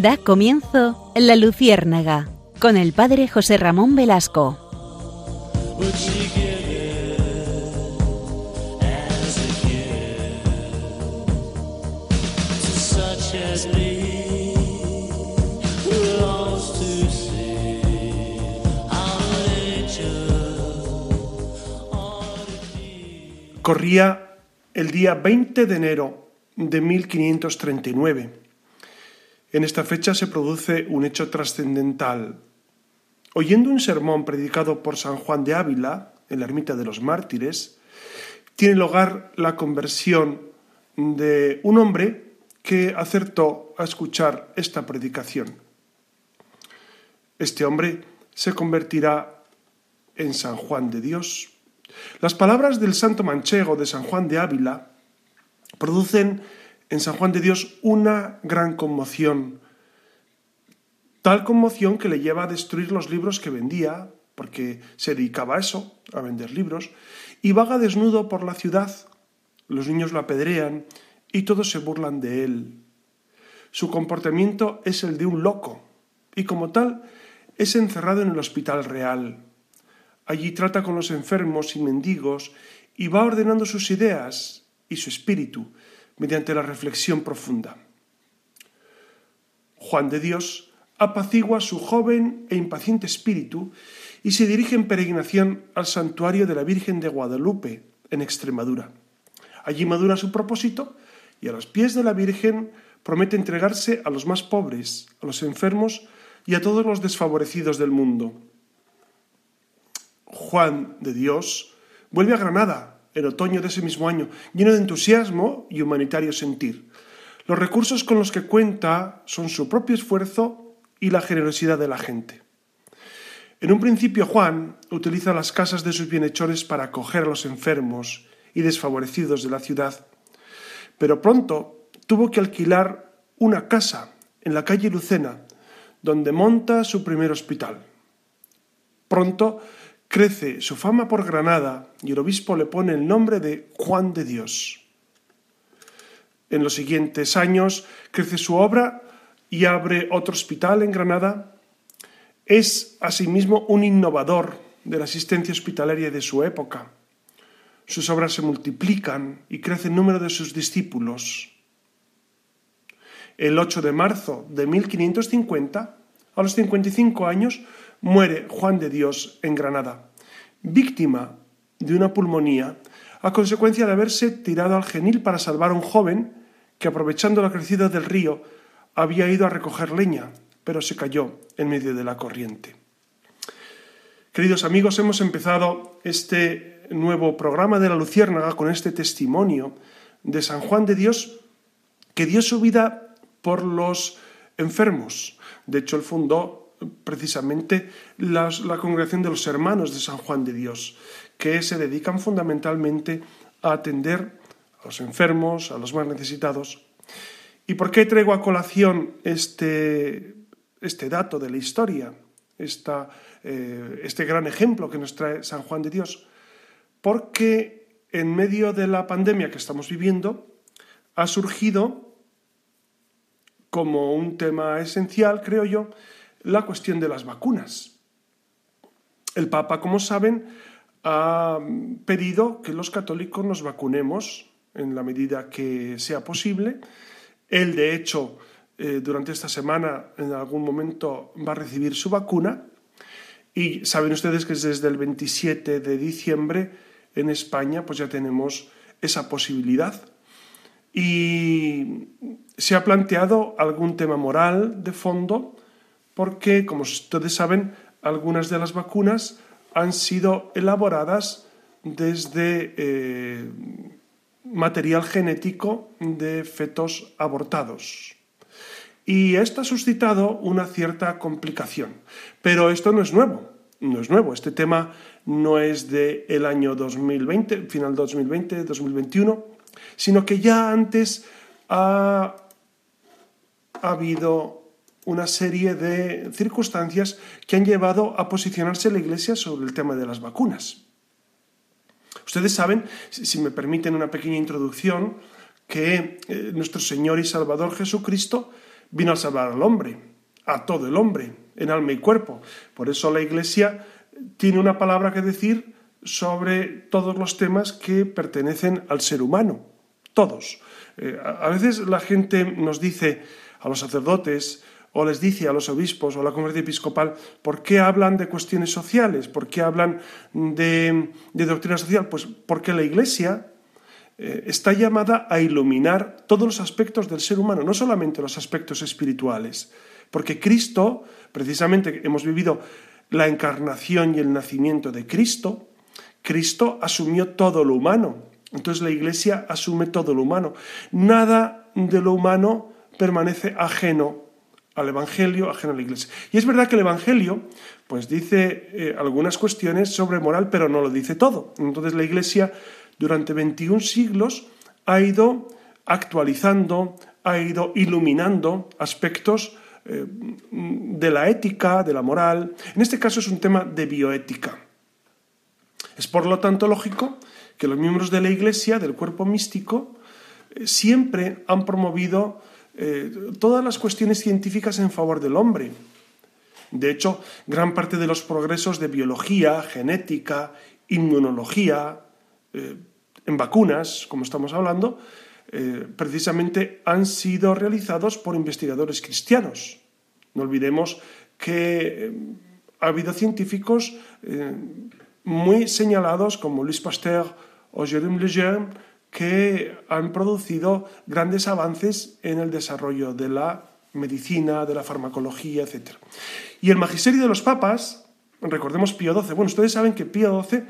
Da comienzo La Luciérnaga con el padre José Ramón Velasco. Corría el día 20 de enero de 1539. En esta fecha se produce un hecho trascendental. Oyendo un sermón predicado por San Juan de Ávila en la ermita de los mártires, tiene lugar la conversión de un hombre que acertó a escuchar esta predicación. Este hombre se convertirá en San Juan de Dios. Las palabras del santo manchego de San Juan de Ávila producen en San Juan de Dios una gran conmoción, tal conmoción que le lleva a destruir los libros que vendía, porque se dedicaba a eso, a vender libros, y vaga desnudo por la ciudad. Los niños lo apedrean y todos se burlan de él. Su comportamiento es el de un loco, y como tal es encerrado en el hospital real. Allí trata con los enfermos y mendigos y va ordenando sus ideas y su espíritu mediante la reflexión profunda. Juan de Dios apacigua su joven e impaciente espíritu y se dirige en peregrinación al santuario de la Virgen de Guadalupe, en Extremadura. Allí madura su propósito y a los pies de la Virgen promete entregarse a los más pobres, a los enfermos y a todos los desfavorecidos del mundo. Juan de Dios vuelve a Granada en otoño de ese mismo año, lleno de entusiasmo y humanitario sentir. Los recursos con los que cuenta son su propio esfuerzo y la generosidad de la gente. En un principio Juan utiliza las casas de sus bienhechores para acoger a los enfermos y desfavorecidos de la ciudad, pero pronto tuvo que alquilar una casa en la calle Lucena, donde monta su primer hospital. Pronto crece su fama por Granada y el obispo le pone el nombre de Juan de Dios. En los siguientes años crece su obra y abre otro hospital en Granada. Es asimismo un innovador de la asistencia hospitalaria de su época. Sus obras se multiplican y crece el número de sus discípulos. El 8 de marzo de 1550, a los 55 años, muere Juan de Dios en Granada, víctima de una pulmonía a consecuencia de haberse tirado al genil para salvar a un joven que, aprovechando la crecida del río, había ido a recoger leña, pero se cayó en medio de la corriente. Queridos amigos, hemos empezado este nuevo programa de la Luciérnaga con este testimonio de San Juan de Dios que dio su vida por los enfermos. De hecho, él fundó precisamente la congregación de los hermanos de San Juan de Dios, que se dedican fundamentalmente a atender a los enfermos, a los más necesitados. ¿Y por qué traigo a colación este, este dato de la historia, eh, este gran ejemplo que nos trae San Juan de Dios? Porque en medio de la pandemia que estamos viviendo ha surgido como un tema esencial, creo yo, la cuestión de las vacunas. El Papa, como saben, ha pedido que los católicos nos vacunemos en la medida que sea posible. Él, de hecho, eh, durante esta semana, en algún momento, va a recibir su vacuna. Y saben ustedes que desde el 27 de diciembre en España pues ya tenemos esa posibilidad. Y se ha planteado algún tema moral de fondo porque, como ustedes saben, algunas de las vacunas han sido elaboradas desde eh, material genético de fetos abortados. Y esto ha suscitado una cierta complicación. Pero esto no es nuevo, no es nuevo. Este tema no es del el año 2020, final 2020, 2021, sino que ya antes ha habido una serie de circunstancias que han llevado a posicionarse la Iglesia sobre el tema de las vacunas. Ustedes saben, si me permiten una pequeña introducción, que eh, nuestro Señor y Salvador Jesucristo vino a salvar al hombre, a todo el hombre, en alma y cuerpo. Por eso la Iglesia tiene una palabra que decir sobre todos los temas que pertenecen al ser humano, todos. Eh, a veces la gente nos dice a los sacerdotes o les dice a los obispos o a la conferencia episcopal por qué hablan de cuestiones sociales, por qué hablan de, doctrina social. Pues porque la Iglesia eh, está llamada a iluminar todos los aspectos del ser humano, no solamente los aspectos espirituales. Porque Cristo, precisamente hemos vivido la encarnación y el nacimiento de Cristo, Cristo asumió todo lo humano. Entonces la Iglesia asume todo lo humano. Nada de lo humano permanece ajeno al Evangelio, ajeno a la Iglesia. Y es verdad que el Evangelio, pues dice eh, algunas cuestiones sobre moral, pero no lo dice todo. Entonces la Iglesia durante 21 siglos ha ido actualizando, ha ido iluminando aspectos eh, de la ética, de la moral. En este caso es un tema de bioética. Es por lo tanto lógico que los miembros de la Iglesia, del cuerpo místico, eh, siempre han promovido eh, todas las cuestiones científicas en favor del hombre. De hecho, gran parte de los progresos de biología, genética, inmunología, eh, en vacunas, como estamos hablando, precisamente han sido realizados por investigadores cristianos. No olvidemos que ha habido científicos muy señalados como Louis Pasteur o Jérôme Lejeune, que han producido grandes avances en el desarrollo de la medicina, de la farmacología, etc. Y el magisterio de los papas, recordemos Pío XII, bueno, ustedes saben que Pío XII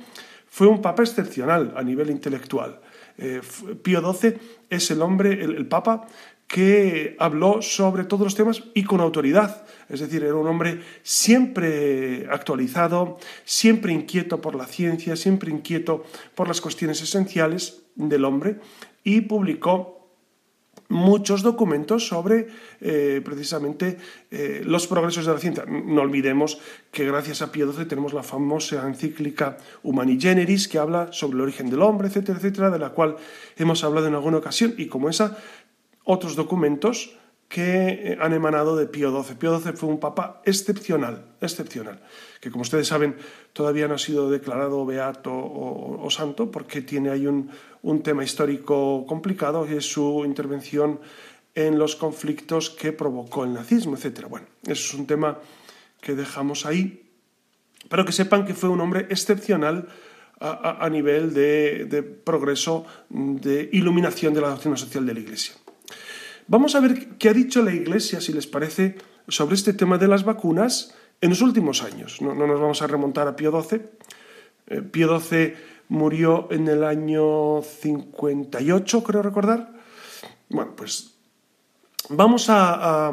fue un papa excepcional a nivel intelectual. Eh, Pío XII es el hombre, el papa que habló sobre todos los temas y con autoridad. Es decir, era un hombre siempre actualizado, siempre inquieto por la ciencia, siempre inquieto por las cuestiones esenciales del hombre y publicó muchos documentos sobre eh, precisamente eh, los progresos de la ciencia. No olvidemos que gracias a Pío XII tenemos la famosa encíclica Humani Generis que habla sobre el origen del hombre, etcétera, etcétera, de la cual hemos hablado en alguna ocasión y como esa otros documentos que eh, han emanado de Pío XII. Pío XII fue un papa excepcional, excepcional, que como ustedes saben todavía no ha sido declarado beato o, santo porque tiene ahí un, tema histórico complicado, que es su intervención en los conflictos que provocó el nazismo, etc. Bueno, eso es un tema que dejamos ahí, pero que sepan que fue un hombre excepcional a nivel de progreso, de iluminación de la doctrina social de la Iglesia. Vamos a ver qué ha dicho la Iglesia, si les parece, sobre este tema de las vacunas en los últimos años. No, nos vamos a remontar a Pío XII. Eh, Pío XII murió en el año 58, creo recordar. Bueno, pues vamos a,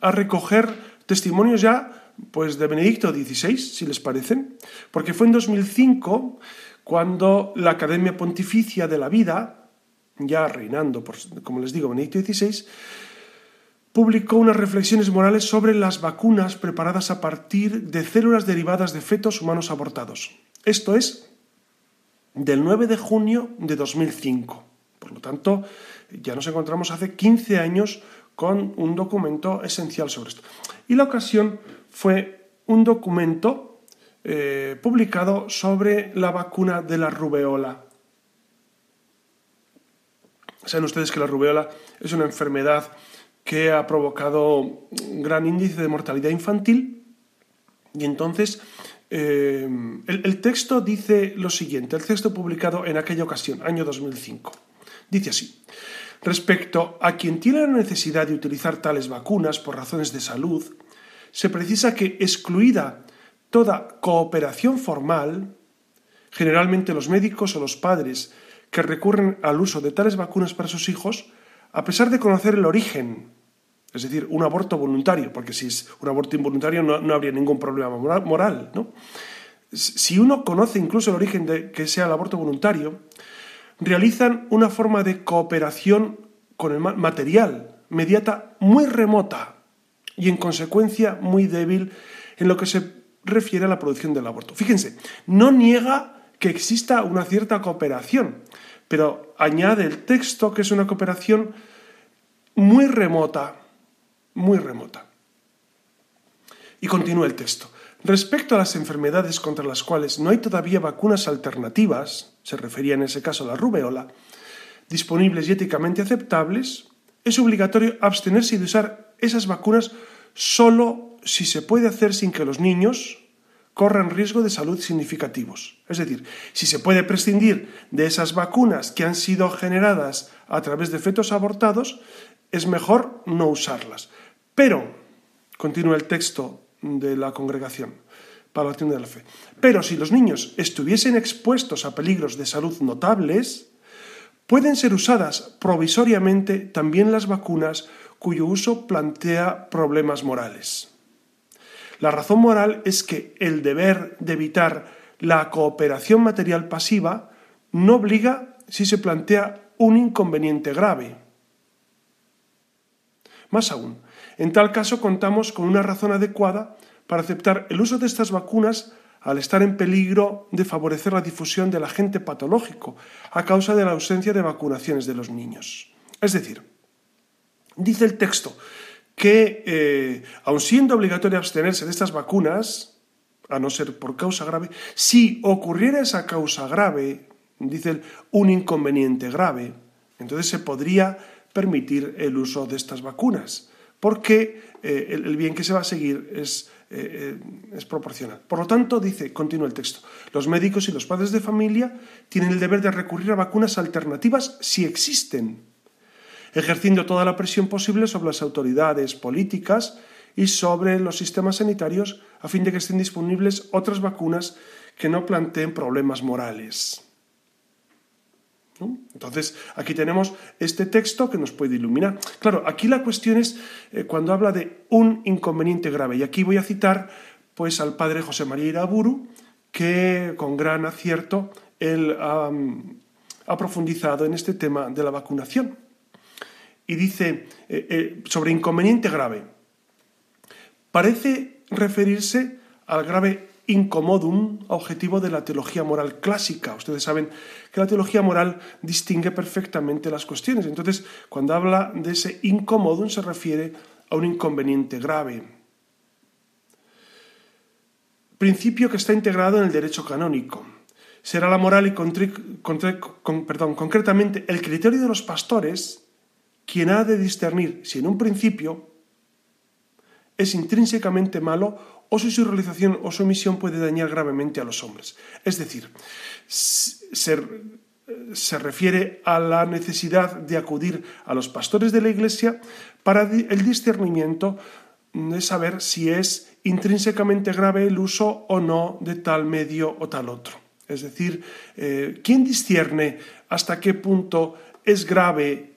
recoger testimonios ya pues, de Benedicto XVI, si les parecen, porque fue en 2005 cuando la Academia Pontificia de la Vida, ya reinando, como les digo, Benedicto XVI, publicó unas reflexiones morales sobre las vacunas preparadas a partir de células derivadas de fetos humanos abortados. Esto es del 9 de junio de 2005. Por lo tanto, ya nos encontramos hace 15 años con un documento esencial sobre esto. Y la ocasión fue un documento eh, publicado sobre la vacuna de la rubeola. Saben ustedes que la rubeola es una enfermedad que ha provocado un gran índice de mortalidad infantil y entonces eh, el, texto dice lo siguiente, el texto publicado en aquella ocasión, año 2005, dice así. Respecto a quien tiene la necesidad de utilizar tales vacunas por razones de salud, se precisa que, excluida toda cooperación formal, generalmente los médicos o los padres que recurren al uso de tales vacunas para sus hijos, a pesar de conocer el origen, es decir, un aborto voluntario, porque si es un aborto involuntario no, habría ningún problema moral, ¿no? Si uno conoce incluso el origen de que sea el aborto voluntario, realizan una forma de cooperación con el material, mediata, muy remota y en consecuencia muy débil en lo que se refiere a la producción del aborto. Fíjense, no niega que exista una cierta cooperación, pero añade el texto que es una cooperación muy remota, muy remota. Y continúa el texto. Respecto a las enfermedades contra las cuales no hay todavía vacunas alternativas, se refería en ese caso a la rubeola, disponibles y éticamente aceptables, es obligatorio abstenerse de usar esas vacunas solo si se puede hacer sin que los niños corran riesgo de salud significativos. Es decir, si se puede prescindir de esas vacunas que han sido generadas a través de fetos abortados, es mejor no usarlas. Pero, continúa el texto de la congregación para la de la fe, pero si los niños estuviesen expuestos a peligros de salud notables, pueden ser usadas provisoriamente también las vacunas cuyo uso plantea problemas morales. La razón moral es que el deber de evitar la cooperación material pasiva no obliga si se plantea un inconveniente grave. Más aún, en tal caso contamos con una razón adecuada para aceptar el uso de estas vacunas al estar en peligro de favorecer la difusión del agente patológico a causa de la ausencia de vacunaciones de los niños. Es decir, dice el texto que, eh, aun siendo obligatorio abstenerse de estas vacunas, a no ser por causa grave, si ocurriera esa causa grave, dice un inconveniente grave, entonces se podría permitir el uso de estas vacunas, porque eh, el, bien que se va a seguir es, eh, es proporcional. Por lo tanto, dice, continúa el texto, los médicos y los padres de familia tienen el deber de recurrir a vacunas alternativas si existen, ejerciendo toda la presión posible sobre las autoridades políticas y sobre los sistemas sanitarios a fin de que estén disponibles otras vacunas que no planteen problemas morales. Entonces, aquí tenemos este texto que nos puede iluminar. Claro, aquí la cuestión es eh, cuando habla de un inconveniente grave. Y aquí voy a citar pues, al padre José María Iraburu, que con gran acierto él ha profundizado en este tema de la vacunación. Y dice eh, eh, sobre inconveniente grave. Parece referirse al grave incomodum objetivo de la teología moral clásica. Ustedes saben que la teología moral distingue perfectamente las cuestiones. Entonces, cuando habla de ese incomodum se refiere a un inconveniente grave. Principio que está integrado en el derecho canónico. Será la moral y concretamente el criterio de los pastores quien ha de discernir si en un principio es intrínsecamente malo o si su realización o su omisión puede dañar gravemente a los hombres. Es decir, se, se refiere a la necesidad de acudir a los pastores de la Iglesia para el discernimiento de saber si es intrínsecamente grave el uso o no de tal medio o tal otro. Es decir, eh, ¿quién discierne hasta qué punto es grave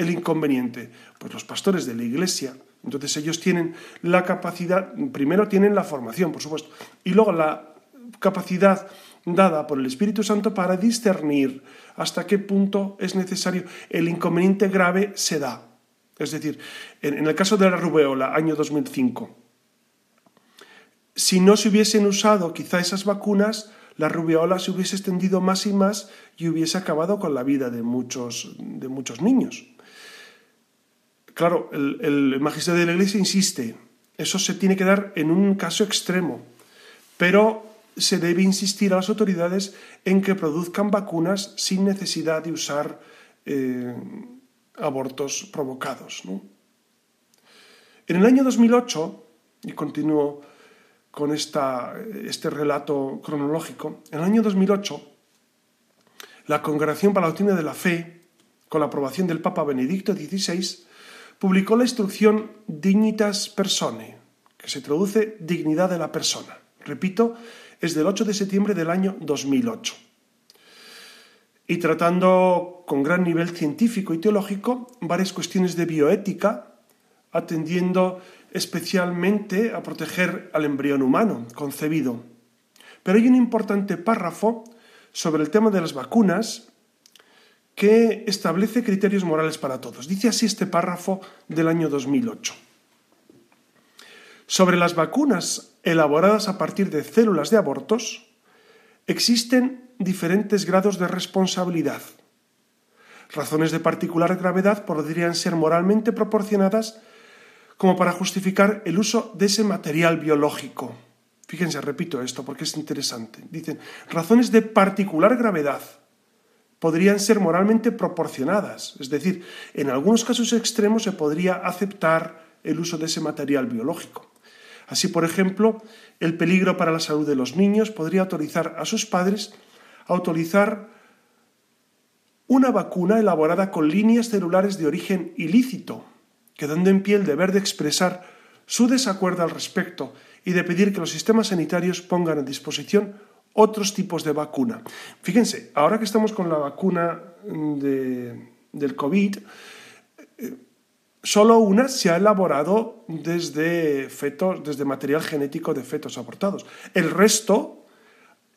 el inconveniente? Pues los pastores de la Iglesia, entonces ellos tienen la capacidad, primero tienen la formación, por supuesto, y luego la capacidad dada por el Espíritu Santo para discernir hasta qué punto es necesario el inconveniente grave se da. Es decir, en, el caso de la rubeola, año 2005, si no se hubiesen usado quizá esas vacunas, la rubeola se hubiese extendido más y más y hubiese acabado con la vida de muchos, de muchos niños. Claro, el, magisterio de la Iglesia insiste, eso se tiene que dar en un caso extremo, pero se debe insistir a las autoridades en que produzcan vacunas sin necesidad de usar eh, abortos provocados. En el año 2008, y continúo con este relato cronológico, en el año 2008, la Congregación para la de la Fe, con la aprobación del Papa Benedicto XVI, publicó la instrucción Dignitas Persone, que se traduce dignidad de la persona. Repito, es del 8 de septiembre del año 2008. Y tratando con gran nivel científico y teológico varias cuestiones de bioética, atendiendo especialmente a proteger al embrión humano concebido. Pero hay un importante párrafo sobre el tema de las vacunas que establece criterios morales para todos. Dice así este párrafo del año 2008. Sobre las vacunas elaboradas a partir de células de abortos, existen diferentes grados de responsabilidad. Razones de particular gravedad podrían ser moralmente proporcionadas como para justificar el uso de ese material biológico. Fíjense, repito esto porque es interesante. Dicen, razones de particular gravedad podrían ser moralmente proporcionadas, es decir, en algunos casos extremos se podría aceptar el uso de ese material biológico. Así, por ejemplo, el peligro para la salud de los niños podría autorizar a sus padres a autorizar una vacuna elaborada con líneas celulares de origen ilícito, quedando en pie el deber de expresar su desacuerdo al respecto y de pedir que los sistemas sanitarios pongan a disposición otros tipos de vacuna. Fíjense, ahora que estamos con la vacuna del COVID, eh, solo una se ha elaborado desde fetos, desde material genético de fetos abortados. El resto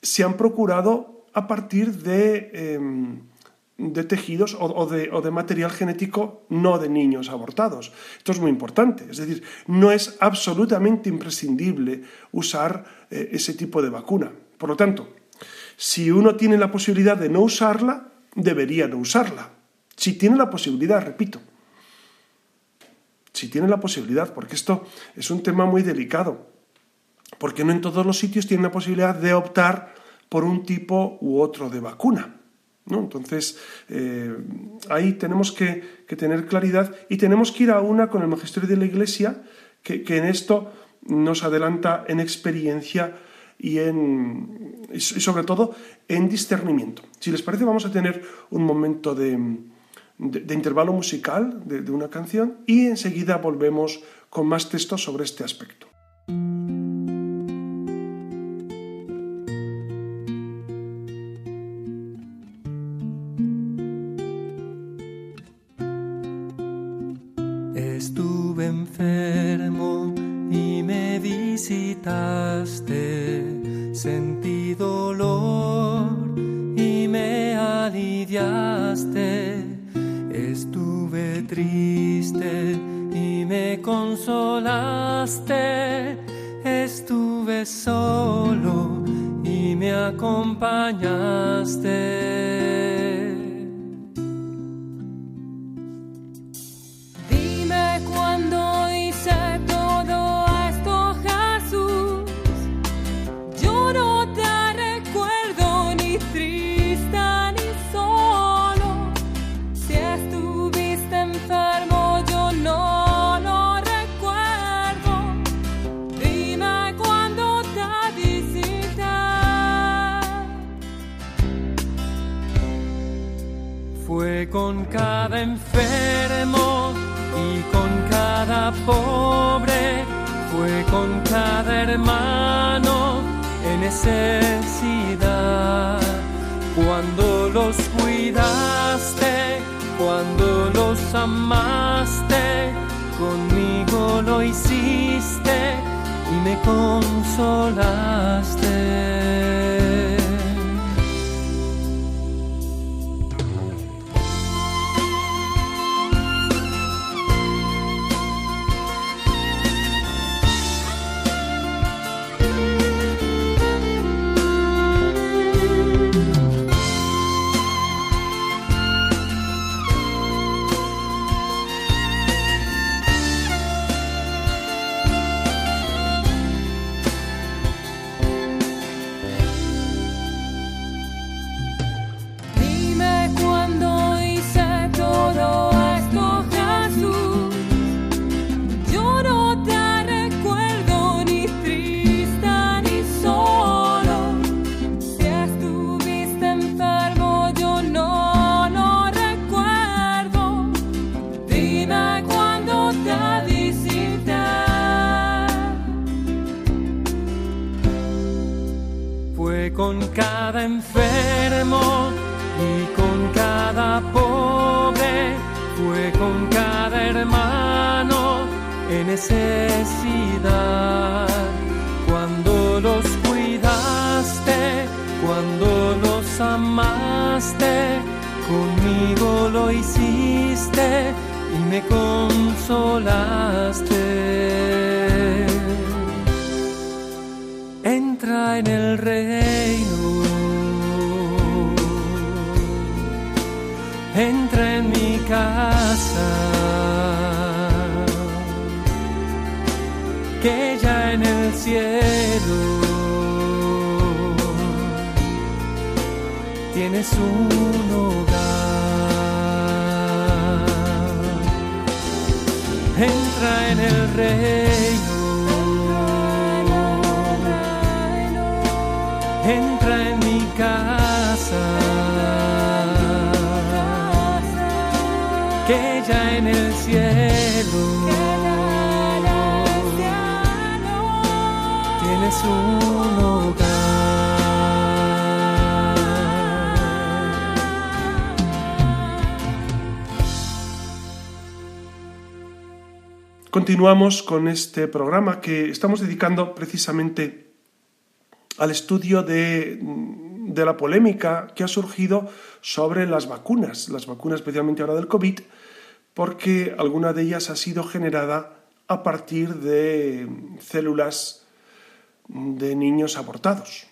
se han procurado a partir de em, tejidos o, de, material genético no de niños abortados. Esto es muy importante. Es decir, no es absolutamente imprescindible usar eh, ese tipo de vacuna. Por lo tanto, si uno tiene la posibilidad de no usarla, debería no usarla. Si tiene la posibilidad, repito. Si tiene la posibilidad, porque esto es un tema muy delicado. Porque no en todos los sitios tienen la posibilidad de optar por un tipo u otro de vacuna. Entonces, eh, ahí tenemos que, tener claridad y tenemos que ir a una con el magisterio de la Iglesia, que, en esto nos adelanta en experiencia y, sobre todo en discernimiento. Si les parece, vamos a tener un momento de, intervalo musical de una canción y enseguida volvemos con más textos sobre este aspecto. Sentí dolor y me aliviaste. Estuve triste y me consolaste. Estuve solo y me acompañaste. Con cada enfermo y con cada pobre, fue con cada hermano en necesidad. Cuando los cuidaste, cuando los amaste, conmigo lo hiciste y me consolaste. Entra en mi casa. Que en el cielo. Continuamos con este programa que estamos dedicando precisamente al estudio de, de la polémica que ha surgido sobre las vacunas, las vacunas especialmente ahora del COVID, porque alguna de ellas ha sido generada a partir de células de niños abortados.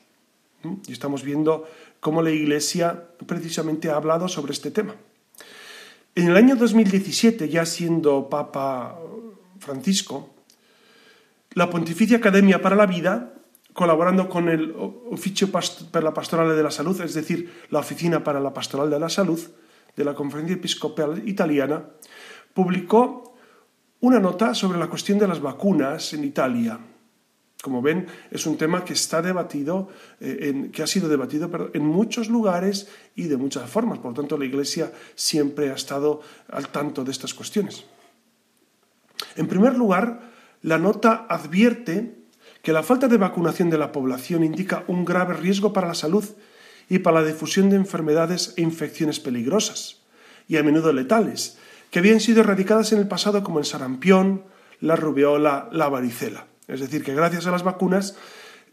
Y estamos viendo cómo la Iglesia precisamente ha hablado sobre este tema. En el año 2017, ya siendo Papa Francisco, la Pontificia Academia para la Vida, colaborando con el Oficio per la Pastorale de la Salud, es decir, la Oficina para la Pastoral de la Salud de la Conferencia Episcopal Italiana, publicó una nota sobre la cuestión de las vacunas en Italia. Como ven, es un tema que está debatido, eh, que ha sido debatido en muchos lugares y de muchas formas. Por lo tanto, la Iglesia siempre ha estado al tanto de estas cuestiones. En primer lugar, la nota advierte que la falta de vacunación de la población indica un grave riesgo para la salud y para la difusión de enfermedades e infecciones peligrosas y a menudo letales, que habían sido erradicadas en el pasado como el sarampión, la rubeola, la varicela. Es decir, que gracias a las vacunas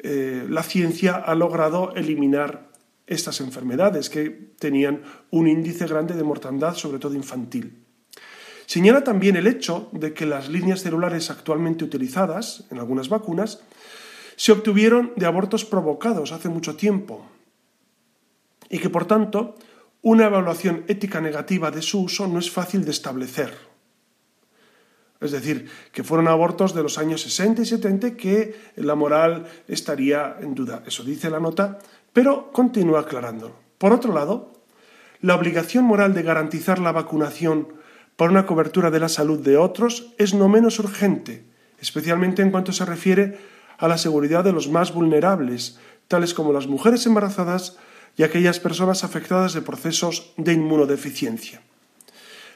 eh, la ciencia ha logrado eliminar estas enfermedades que tenían un índice grande de mortandad, sobre todo infantil. Señala también el hecho de que las líneas celulares actualmente utilizadas en algunas vacunas se obtuvieron de abortos provocados hace mucho tiempo y que por tanto una evaluación ética negativa de su uso no es fácil de establecer. Es decir, que fueron abortos de los años 60 y 70 que la moral estaría en duda. Eso dice la nota, pero continúa aclarando. Por otro lado, la obligación moral de garantizar la vacunación para una cobertura de la salud de otros es no menos urgente, especialmente en cuanto se refiere a la seguridad de los más vulnerables, tales como las mujeres embarazadas y aquellas personas afectadas de procesos de inmunodeficiencia.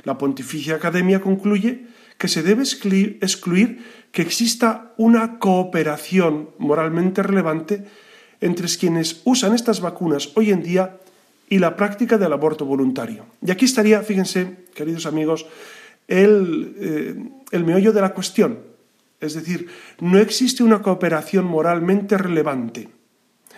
La Pontificia Academia concluye que se debe excluir, que exista una cooperación moralmente relevante entre quienes usan estas vacunas hoy en día y la práctica del aborto voluntario. Y aquí estaría, fíjense, queridos amigos, el, eh, el meollo de la cuestión. Es decir, no existe una cooperación moralmente relevante.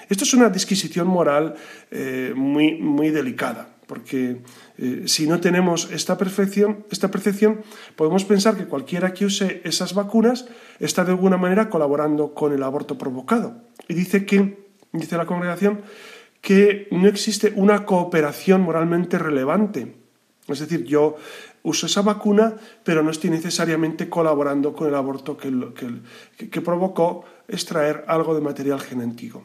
Esto es una disquisición moral eh, muy, muy delicada, porque eh, si no tenemos esta percepción, esta percepción, podemos pensar que cualquiera que use esas vacunas está de alguna manera colaborando con el aborto provocado. Y dice que, dice la congregación, que no existe una cooperación moralmente relevante. Es decir, yo uso esa vacuna, pero no estoy necesariamente colaborando con el aborto que, que- que- provocó extraer algo de material genético.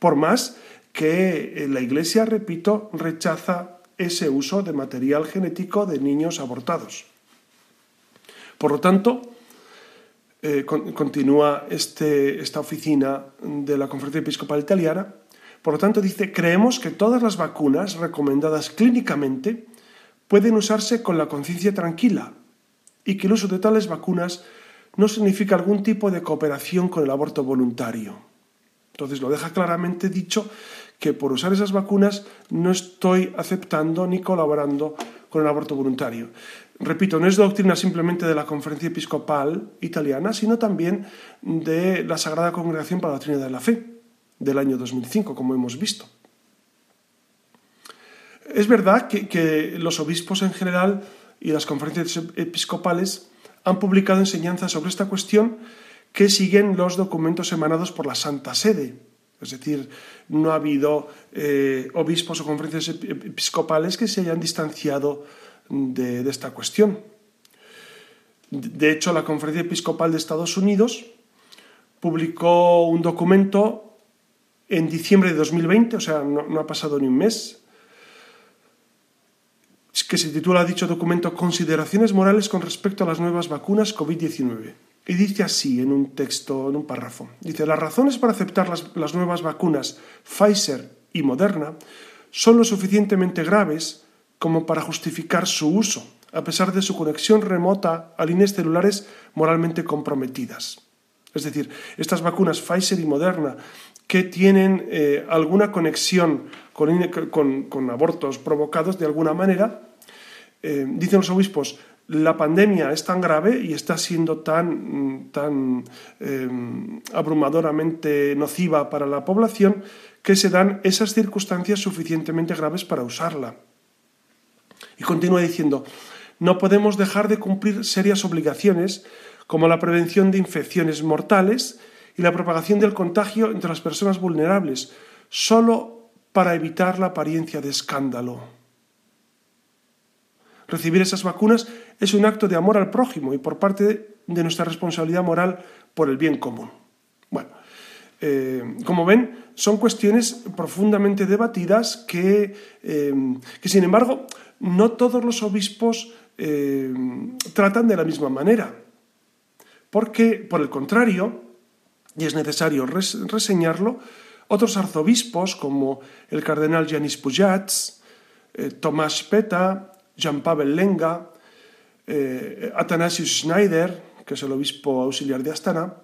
Por más que eh, la Iglesia, repito, rechaza ese uso de material genético de niños abortados. Por lo tanto, eh, con- continúa este- esta oficina de la Conferencia Episcopal Italiana, por lo tanto dice, creemos que todas las vacunas recomendadas clínicamente pueden usarse con la conciencia tranquila y que el uso de tales vacunas no significa algún tipo de cooperación con el aborto voluntario. Entonces lo deja claramente dicho que por usar esas vacunas no estoy aceptando ni colaborando con el aborto voluntario. Repito, no es doctrina simplemente de la Conferencia Episcopal Italiana, sino también de la Sagrada Congregación para la Doctrina de la Fe del año 2005, como hemos visto. Es verdad que, los obispos en general y las conferencias episcopales han publicado enseñanzas sobre esta cuestión que siguen los documentos emanados por la Santa Sede. Es decir, no ha habido eh, obispos o conferencias ep- episcopales que se hayan distanciado de, esta cuestión. De hecho, la Conferencia Episcopal de Estados Unidos publicó un documento en diciembre de 2020, o sea, no ha pasado ni un mes, que se titula dicho documento Consideraciones morales con respecto a las nuevas vacunas COVID-19. Y dice así en un texto, en un párrafo. Dice, las razones para aceptar las, las nuevas vacunas Pfizer y Moderna son lo suficientemente graves como para justificar su uso, a pesar de su conexión remota a líneas celulares moralmente comprometidas. Es decir, estas vacunas Pfizer y Moderna que tienen eh, alguna conexión con, con, con, abortos provocados de alguna manera, eh, dicen los obispos, la pandemia es tan grave y está siendo tan, tan eh, abrumadoramente nociva para la población que se dan esas circunstancias suficientemente graves para usarla. Y continúa diciendo, no podemos dejar de cumplir serias obligaciones como la prevención de infecciones mortales y la propagación del contagio entre las personas vulnerables, solo para evitar la apariencia de escándalo. Recibir esas vacunas es un acto de amor al prójimo y por parte de nuestra responsabilidad moral por el bien común. Bueno, eh, como ven, son cuestiones profundamente debatidas que, eh, que, sin embargo, no todos los obispos eh, tratan de la misma manera. Porque, por el contrario, y es necesario reseñarlo, otros arzobispos como el cardenal Janis Pujats, eh, Tomás Peta, Jean-Pavel Lenga, eh, Athanasius Schneider, que es el obispo auxiliar de Astana,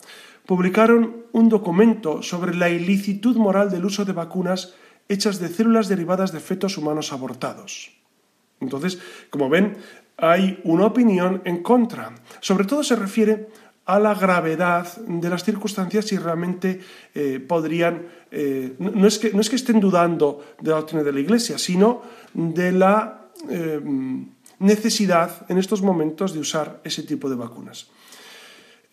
publicaron un documento sobre la ilicitud moral del uso de vacunas hechas de células derivadas de fetos humanos abortados. Entonces, como ven, hay una opinión en contra. Sobre todo se refiere a la gravedad de las circunstancias y realmente eh, podrían, eh, no, es que, no, es que, estén dudando de la doctrina de la Iglesia, sino de la eh, necesidad en estos momentos de usar ese tipo de vacunas.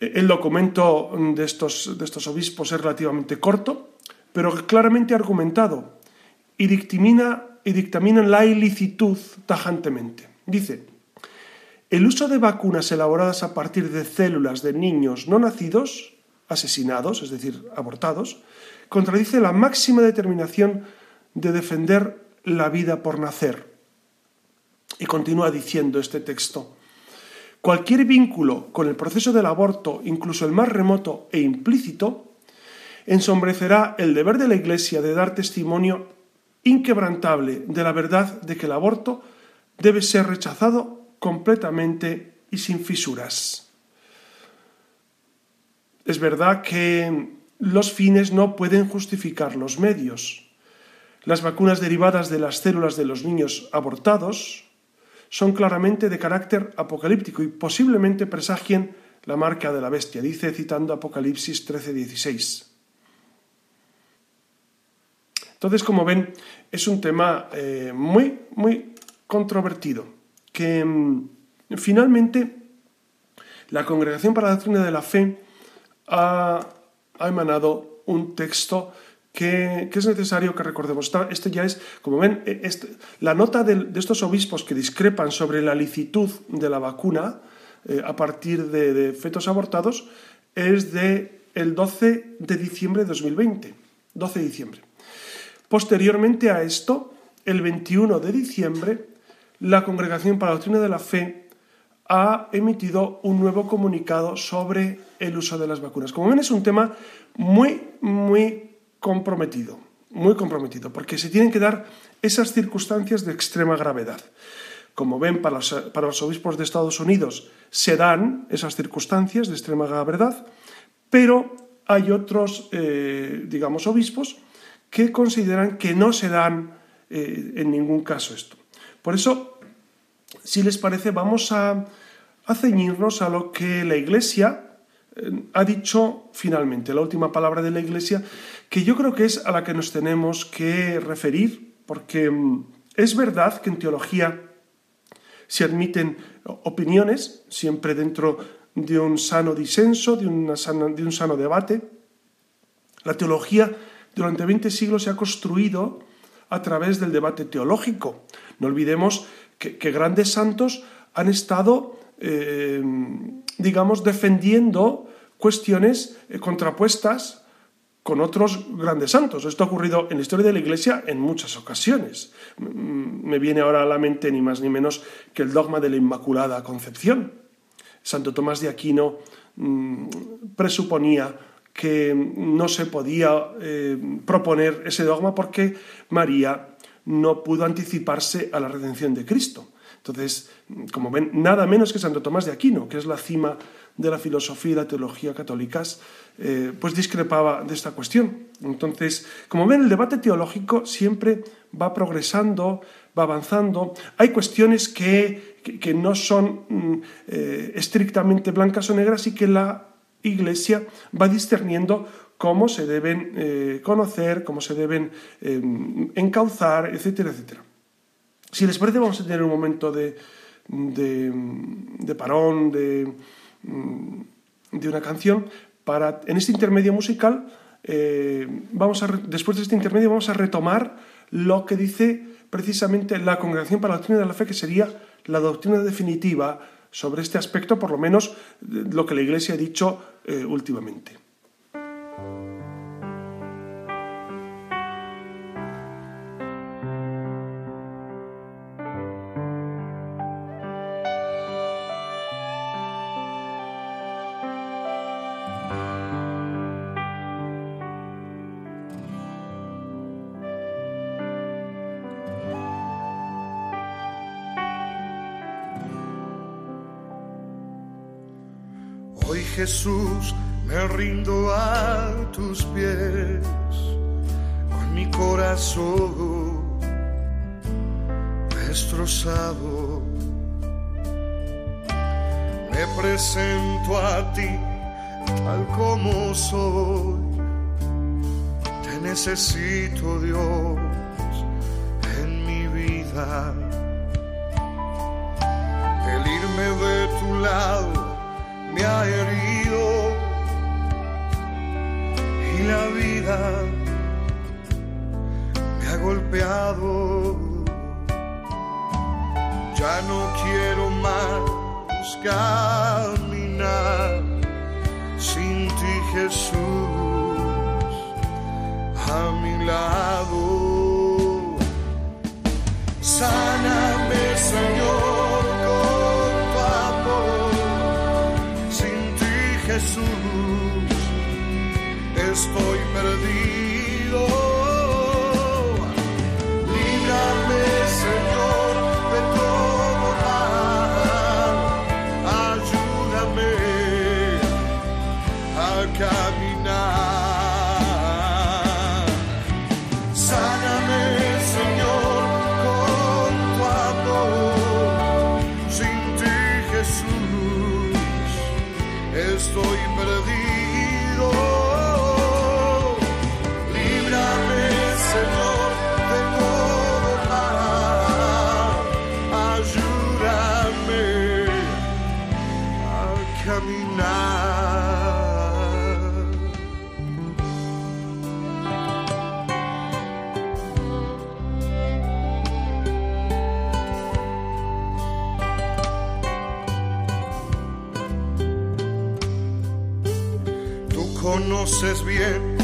El documento de estos, de estos obispos es relativamente corto, pero claramente argumentado y dictamina, y dictamina la ilicitud tajantemente. Dice, el uso de vacunas elaboradas a partir de células de niños no nacidos, asesinados, es decir, abortados, contradice la máxima determinación de defender la vida por nacer. Y continúa diciendo este texto, cualquier vínculo con el proceso del aborto, incluso el más remoto e implícito, ensombrecerá el deber de la Iglesia de dar testimonio inquebrantable de la verdad de que el aborto debe ser rechazado completamente y sin fisuras. Es verdad que los fines no pueden justificar los medios. Las vacunas derivadas de las células de los niños abortados son claramente de carácter apocalíptico y posiblemente presagien la marca de la bestia, dice citando Apocalipsis 13:16. Entonces, como ven, es un tema eh, muy, muy controvertido que mm, finalmente la Congregación para la Doctrina de la Fe ha, emanado un texto que, es necesario que recordemos. Este ya es, como ven, e, este, la nota de, estos obispos que discrepan sobre la licitud de la vacuna eh, a partir de, fetos abortados es de el 12 de diciembre de 2020. 12 de diciembre. Posteriormente a esto, el 21 de diciembre, la Congregación para la Doctrina de la Fe ha emitido un nuevo comunicado sobre el uso de las vacunas. Como ven, es un tema muy, muy comprometido, muy comprometido, porque se tienen que dar esas circunstancias de extrema gravedad. Como ven, para los, para los obispos de Estados Unidos se dan esas circunstancias de extrema gravedad, pero hay otros, eh, digamos, obispos que consideran que no se dan eh, en ningún caso esto. Por eso si les parece, vamos a, ceñirnos a lo que la Iglesia eh, ha dicho finalmente, la última palabra de la Iglesia, que yo creo que es a la que nos tenemos que referir, porque mm, es verdad que en teología se admiten opiniones, siempre dentro de un sano disenso, de, un sano debate. La teología durante 20 siglos se ha construido a través del debate teológico. No olvidemos que, grandes santos han estado, eh, digamos, defendiendo cuestiones eh, contrapuestas con otros grandes santos. Esto ha ocurrido en la historia de la Iglesia en muchas ocasiones. Me viene ahora a la mente ni más ni menos que el dogma de la Inmaculada Concepción. Santo Tomás de Aquino presuponía que no se podía eh, proponer ese dogma porque María no pudo anticiparse a la redención de Cristo. Entonces, como ven, nada menos que Santo Tomás de Aquino, que es la cima de la filosofía y la teología católicas, eh, pues discrepaba de esta cuestión. Entonces, como ven, el debate teológico siempre va progresando, va avanzando. Hay cuestiones que, que- no son mm, eh, estrictamente blancas o negras y que la Iglesia va discerniendo cómo se deben eh, conocer, cómo se deben eh, encauzar, etcétera, etcétera. Si les parece, vamos a tener un momento de, de, de parón, de, de una canción, para, en este intermedio musical, eh, vamos a, después de este intermedio, vamos a retomar lo que dice precisamente la Congregación para la Doctrina de la Fe, que sería la doctrina definitiva sobre este aspecto, por lo menos eh, lo que la Iglesia ha dicho eh, últimamente. Jesús me rindo a tus pies con mi corazón destrozado. Me presento a ti tal como soy. Te necesito Dios en mi vida. El irme de tu lado herido y la vida me ha golpeado. Ya no quiero más caminar sin ti Jesús a mi lado. Sáname, Jesús, estoy perdido. Líbrame, Señor, de todo mal. Ayúdame a caminar. Estoy conoces bien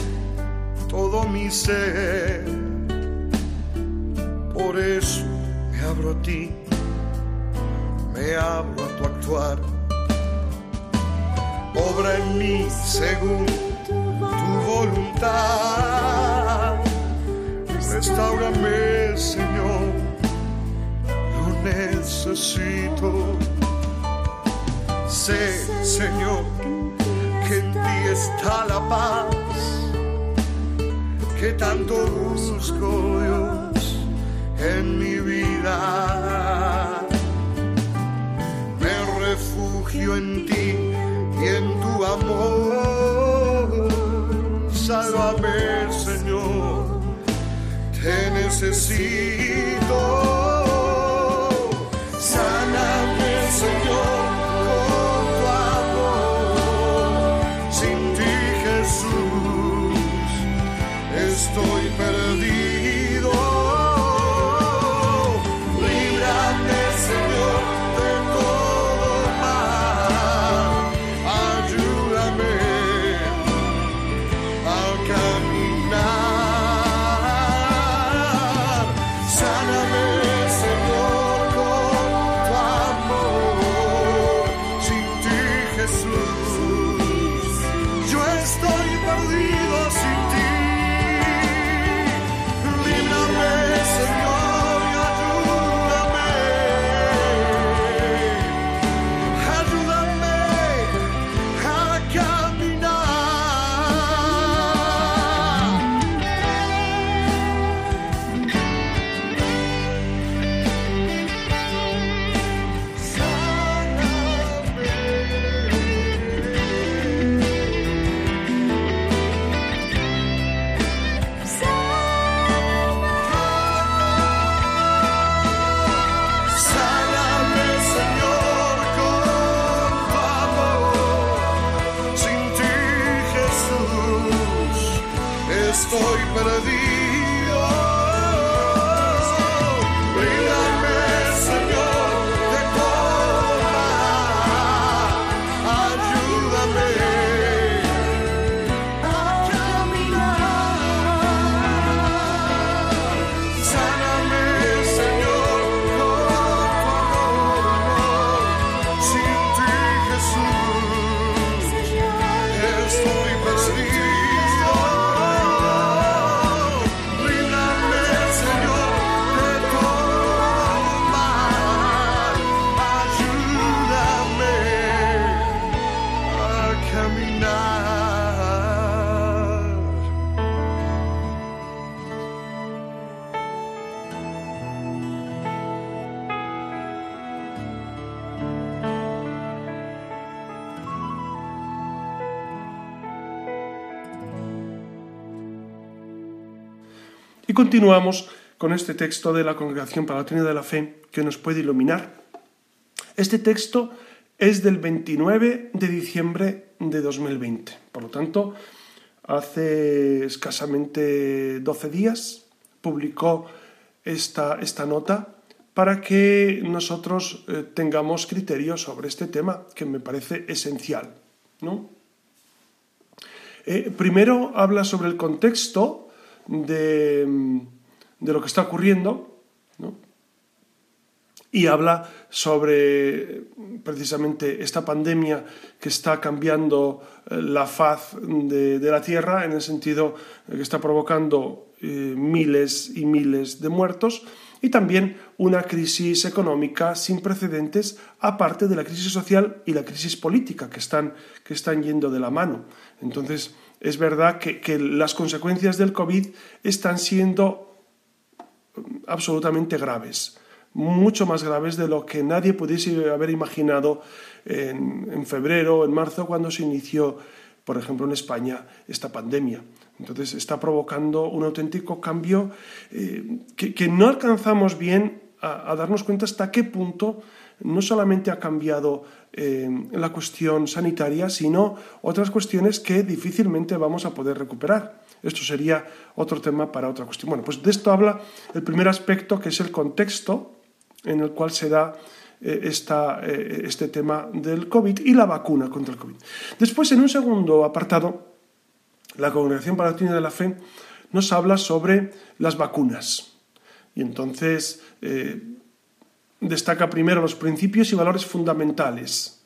todo mi ser, por eso me abro a ti, me abro a tu actuar. Obra en mí según tu voluntad. Restaurame, Señor, lo necesito. Sé, Señor, que en ti está la paz que tanto busco, Dios, en mi vida. Me refugio en ti y en tu amor. Sálvame, Señor, te necesito. Continuamos con este texto de la Congregación para la Doctrina de la Fe que nos puede iluminar. Este texto es del 29 de diciembre de 2020. Por lo tanto, hace escasamente 12 días publicó esta, esta nota para que nosotros eh, tengamos criterios sobre este tema que me parece esencial. ¿no? Eh, primero habla sobre el contexto de, de lo que está ocurriendo ¿no? y habla sobre precisamente esta pandemia que está cambiando eh, la faz de, la Tierra en el sentido de que está provocando eh, miles y miles de muertos y también una crisis económica sin precedentes, aparte de la crisis social y la crisis política que están, que están yendo de la mano. Entonces, es verdad que, que las consecuencias del COVID están siendo absolutamente graves, mucho más graves de lo que nadie pudiese haber imaginado en, en febrero en marzo cuando se inició, por ejemplo, en España esta pandemia. Entonces está provocando un auténtico cambio eh, que, no alcanzamos bien a, darnos cuenta hasta qué punto no solamente ha cambiado eh, la cuestión sanitaria, sino otras cuestiones que difícilmente vamos a poder recuperar. Esto sería otro tema para otra cuestión. Bueno, pues de esto habla el primer aspecto, que es el contexto en el cual se da esta, eh, este tema del COVID y la vacuna contra el COVID. Después, en un segundo apartado, la Congregación para la Doctrina de la Fe nos habla sobre las vacunas. Y entonces eh, destaca primero los principios y valores fundamentales.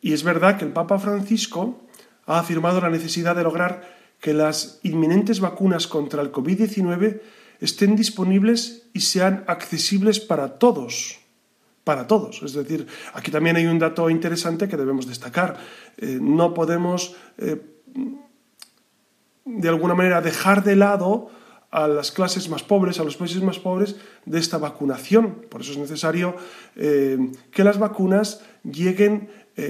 Y es verdad que el Papa Francisco ha afirmado la necesidad de lograr que las inminentes vacunas contra el COVID-19 estén disponibles y sean accesibles para todos. Para todos. Es decir, aquí también hay un dato interesante que debemos destacar. Eh, no podemos, eh, de alguna manera, dejar de lado a las clases más pobres, a los países más pobres, de esta vacunación. Por eso es necesario eh, que las vacunas lleguen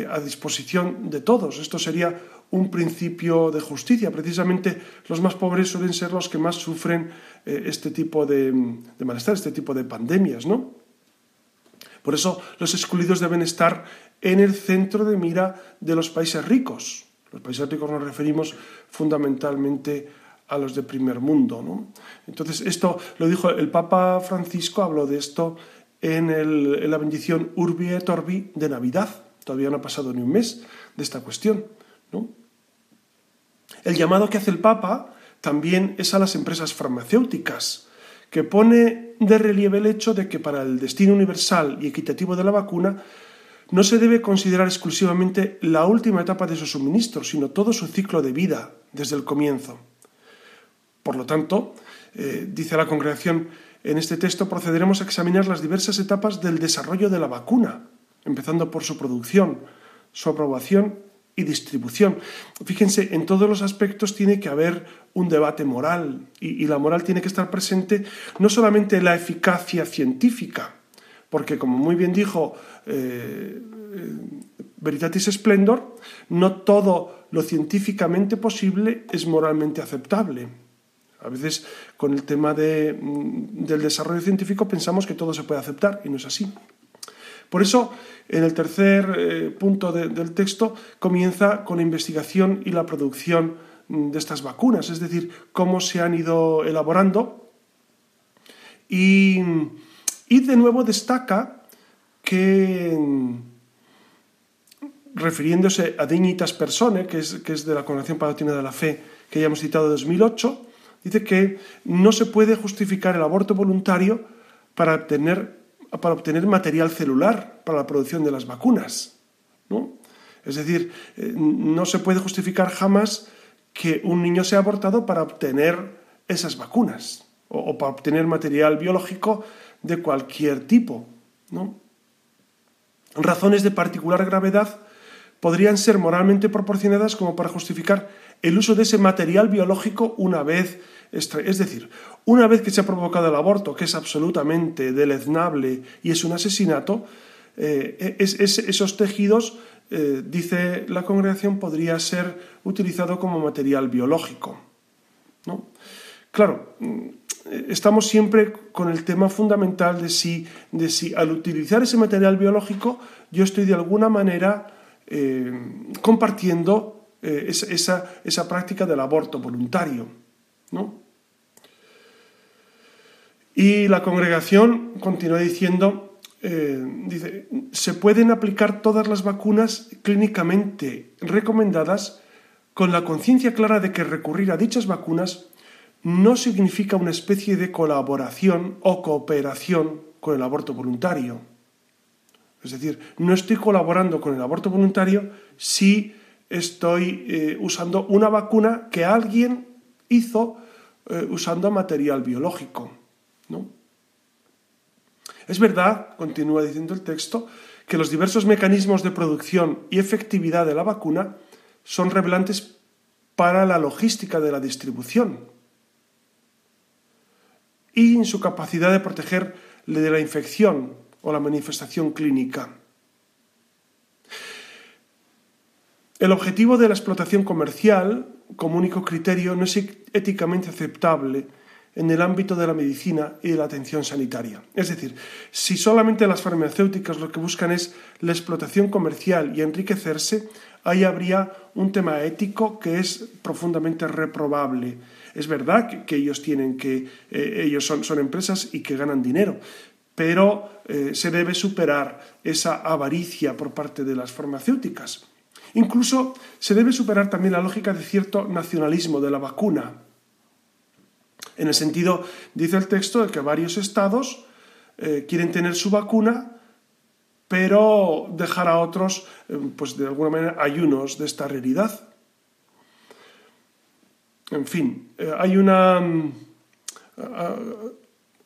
a disposición de todos. Esto sería un principio de justicia. Precisamente los más pobres suelen ser los que más sufren este tipo de, de, malestar, este tipo de pandemias, ¿no? Por eso los excluidos deben estar en el centro de mira de los países ricos. Los países ricos nos referimos fundamentalmente a los de primer mundo. ¿no? Entonces, esto lo dijo el Papa Francisco, habló de esto en, la bendición Urbi et Orbi de Navidad. Todavía no ha pasado ni un mes de esta cuestión. El llamado que hace el Papa también es a las empresas farmacéuticas, que pone de relieve el hecho de que para el destino universal y equitativo de la vacuna no se debe considerar exclusivamente la última etapa de su suministro, sino todo su ciclo de vida desde el comienzo. Por lo tanto, eh, dice la congregación, en este texto procederemos a examinar las diversas etapas del desarrollo de la vacuna, empezando por su producción, su aprobación y distribución. Fíjense, en todos los aspectos tiene que haber un debate moral y, la moral tiene que estar presente no solamente en la eficacia científica, porque como muy bien dijo eh, Veritatis Splendor, no todo lo científicamente posible es moralmente aceptable. A veces con el tema de, del desarrollo científico pensamos que todo se puede aceptar y no es así. Por eso, en el tercer eh, punto de, del texto comienza con la investigación y la producción mm, de estas vacunas, es decir, cómo se han ido elaborando. Y, y de nuevo destaca que, mm, refiriéndose a Dignitas Persone, que es, que es de la Congregación Palatina de la Fe que ya hemos citado de 2008, dice que no se puede justificar el aborto voluntario para obtener, para obtener material celular para la producción de las vacunas. ¿no? Es decir, eh, no se puede justificar jamás que un niño sea abortado para obtener esas vacunas o, para obtener material biológico de cualquier tipo. ¿no? Razones de particular gravedad podrían ser moralmente proporcionadas como para justificar el uso de ese material biológico una vez, es decir, una vez que se ha provocado el aborto, que es absolutamente deleznable y es un asesinato, eh, es, es, esos tejidos, eh, dice la congregación, podría ser utilizado como material biológico. ¿no? Claro, mm, estamos siempre con el tema fundamental de si, de si al utilizar ese material biológico yo estoy de alguna manera eh, compartiendo esa, esa, esa, práctica del aborto voluntario. ¿no? Y la congregación continúa diciendo, eh, dice, se pueden aplicar todas las vacunas clínicamente recomendadas con la conciencia clara de que recurrir a dichas vacunas no significa una especie de colaboración o cooperación con el aborto voluntario. Es decir, no estoy colaborando con el aborto voluntario si estoy eh, usando una vacuna que alguien hizo eh, usando material biológico. ¿No? Es verdad, continúa diciendo el texto, que los diversos mecanismos de producción y efectividad de la vacuna son revelantes para la logística de la distribución y en su capacidad de proteger de la infección o la manifestación clínica. El objetivo de la explotación comercial, como único criterio, no es éticamente aceptable en el ámbito de la medicina y de la atención sanitaria. Es decir, si solamente las farmacéuticas lo que buscan es la explotación comercial y enriquecerse, ahí habría un tema ético que es profundamente reprobable. Es verdad que, ellos tienen que, eh, ellos son, son empresas y que ganan dinero, pero eh, se debe superar esa avaricia por parte de las farmacéuticas. Incluso se debe superar también la lógica de cierto nacionalismo de la vacuna. En el sentido, dice el texto, de que varios estados eh, quieren tener su vacuna, pero dejar a otros, eh, pues de alguna manera, ayunos de esta realidad. En fin, hay una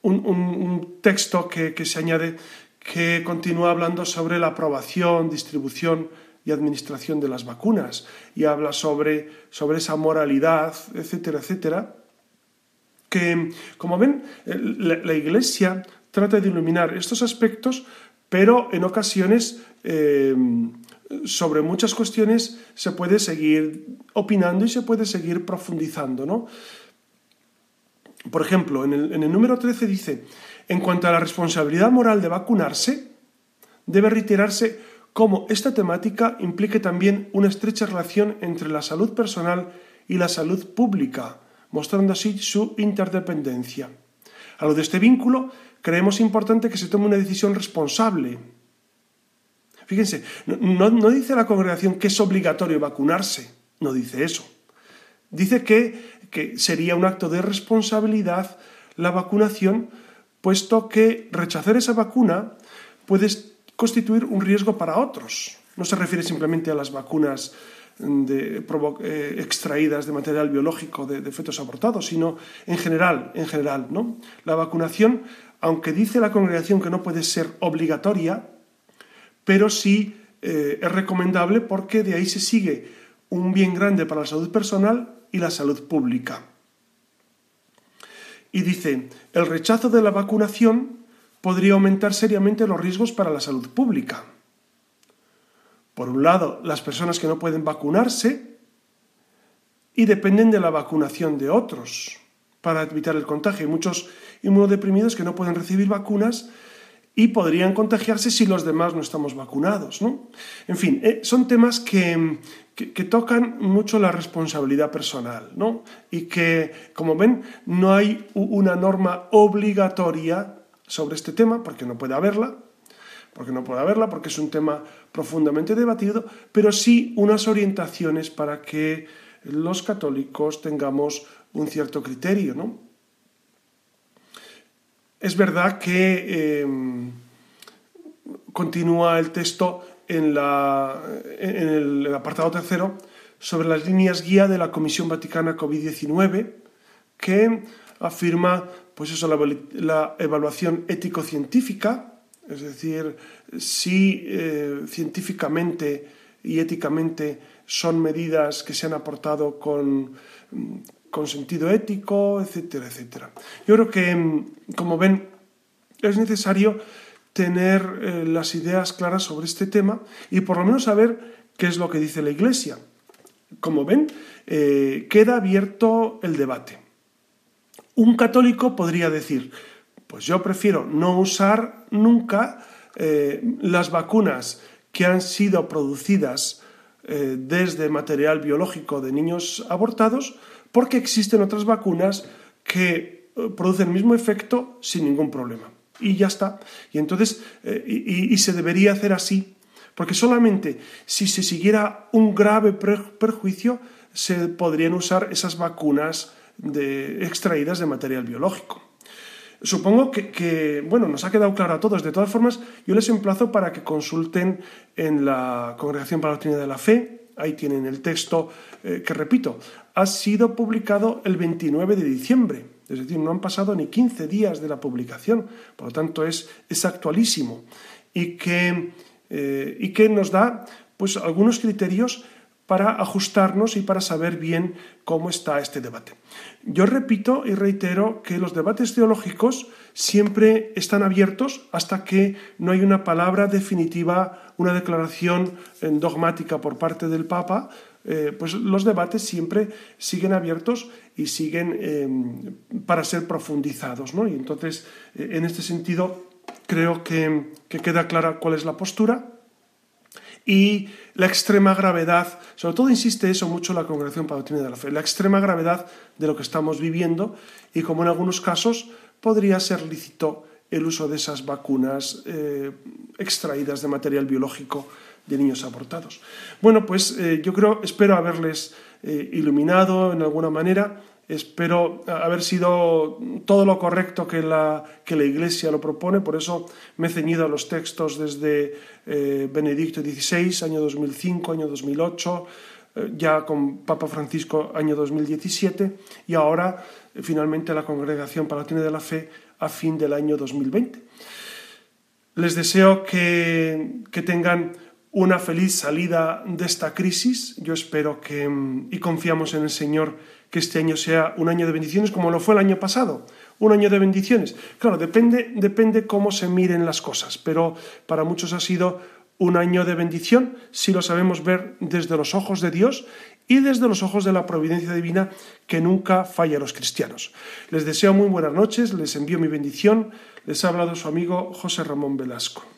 un, texto que, se añade que continúa hablando sobre la aprobación, distribución y administración de las vacunas y habla sobre, sobre esa moralidad, etcétera, etcétera, que, como ven, la, Iglesia trata de iluminar estos aspectos, pero en ocasiones eh, sobre muchas cuestiones se puede seguir opinando y se puede seguir profundizando, ¿no? Por ejemplo, en el, número 13 dice, en cuanto a la responsabilidad moral de vacunarse, debe reiterarse cómo esta temática implique también una estrecha relación entre la salud personal y la salud pública, mostrando así su interdependencia. A lo de este vínculo, creemos importante que se tome una decisión responsable. Fíjense, no, dice la congregación que es obligatorio vacunarse, no dice eso. Dice que que sería un acto de responsabilidad la vacunación, puesto que rechazar esa vacuna puede constituir un riesgo para otros. No se refiere simplemente a las vacunas eh, extraídas de material biológico de, de, fetos abortados, sino en general, en general, ¿no? La vacunación, aunque dice la congregación que no puede ser obligatoria, pero sí eh, es recomendable porque de ahí se sigue un bien grande para la salud personal y la salud pública. Y dice, el rechazo de la vacunación podría aumentar seriamente los riesgos para la salud pública. Por un lado, las personas que no pueden vacunarse y dependen de la vacunación de otros para evitar el contagio. Hay muchos inmunodeprimidos que no pueden recibir vacunas y podrían contagiarse si los demás no estamos vacunados. ¿no? En fin, eh, son temas que, que, que tocan mucho la responsabilidad personal, ¿no? Y que, como ven, no hay una norma obligatoria sobre este tema, porque no puede haberla, porque no puede haberla, porque es un tema profundamente debatido, pero sí unas orientaciones para que los católicos tengamos un cierto criterio, ¿no? Es verdad que eh, continúa el texto en, el apartado tercero sobre las líneas guía de la Comisión Vaticana COVID-19 que afirma pues eso, la evaluación ético-científica, es decir, si eh, científicamente y éticamente son medidas que se han aportado con, mm, con sentido ético, etcétera, etcétera. Yo creo que, mm, como ven, es necesario tener eh, las ideas claras sobre este tema y por lo menos saber qué es lo que dice la Iglesia. Como ven, eh, queda abierto el debate. Un católico podría decir, pues yo prefiero no usar nunca eh, las vacunas que han sido producidas eh, desde material biológico de niños abortados, porque existen otras vacunas que eh, producen el mismo efecto sin ningún problema. Y ya está. Y entonces, y, y se debería hacer así, porque solamente si se siguiera un grave perjuicio se podrían usar esas vacunas de- extraídas de material biológico. Supongo que, bueno, nos ha quedado claro a todos. De todas formas, yo les emplazo para que consulten en la Congregación para la Doctrina de la Fe. Ahí tienen el texto eh, que, repito, ha sido publicado el 29 de diciembre. Es decir, no han pasado ni 15 días de la publicación. Por lo tanto, es, es actualísimo. Y que, eh, y que nos da pues, algunos criterios para ajustarnos y para saber bien cómo está este debate. Yo repito y reitero que los debates teológicos siempre están abiertos hasta que no hay una palabra definitiva, una declaración dogmática por parte del Papa, eh, pues los debates siempre siguen abiertos y siguen eh, para ser profundizados. ¿no? Y entonces, eh, en este sentido, creo que queda clara cuál es la postura y la extrema gravedad, sobre todo insiste eso mucho la Congregación para la Doctrina de la Fe, la extrema gravedad de lo que estamos viviendo y como en algunos casos podría ser lícito el uso de esas vacunas eh, extraídas de material biológico de niños abortados. Bueno, pues eh, yo creo, espero haberles eh, iluminado en alguna manera, espero haber sido todo lo correcto que la, que la Iglesia lo propone, por eso me he ceñido a los textos desde eh, Benedicto XVI, año 2005, año 2008, eh, ya con Papa Francisco, año 2017, y ahora eh, finalmente la Congregación para la Doctrina de la Fe a fin del año 2020. Les deseo que, que tengan una feliz salida de esta crisis. Yo espero que, mm, y confiamos en el Señor, que este año sea un año de bendiciones como lo fue el año pasado. Un año de bendiciones. Claro, depende, depende cómo se miren las cosas, pero para muchos ha sido un año de bendición si lo sabemos ver desde los ojos de Dios y desde los ojos de la providencia divina que nunca falla a los cristianos. Les deseo muy buenas noches, les envío mi bendición. Les ha hablado su amigo José Ramón Velasco.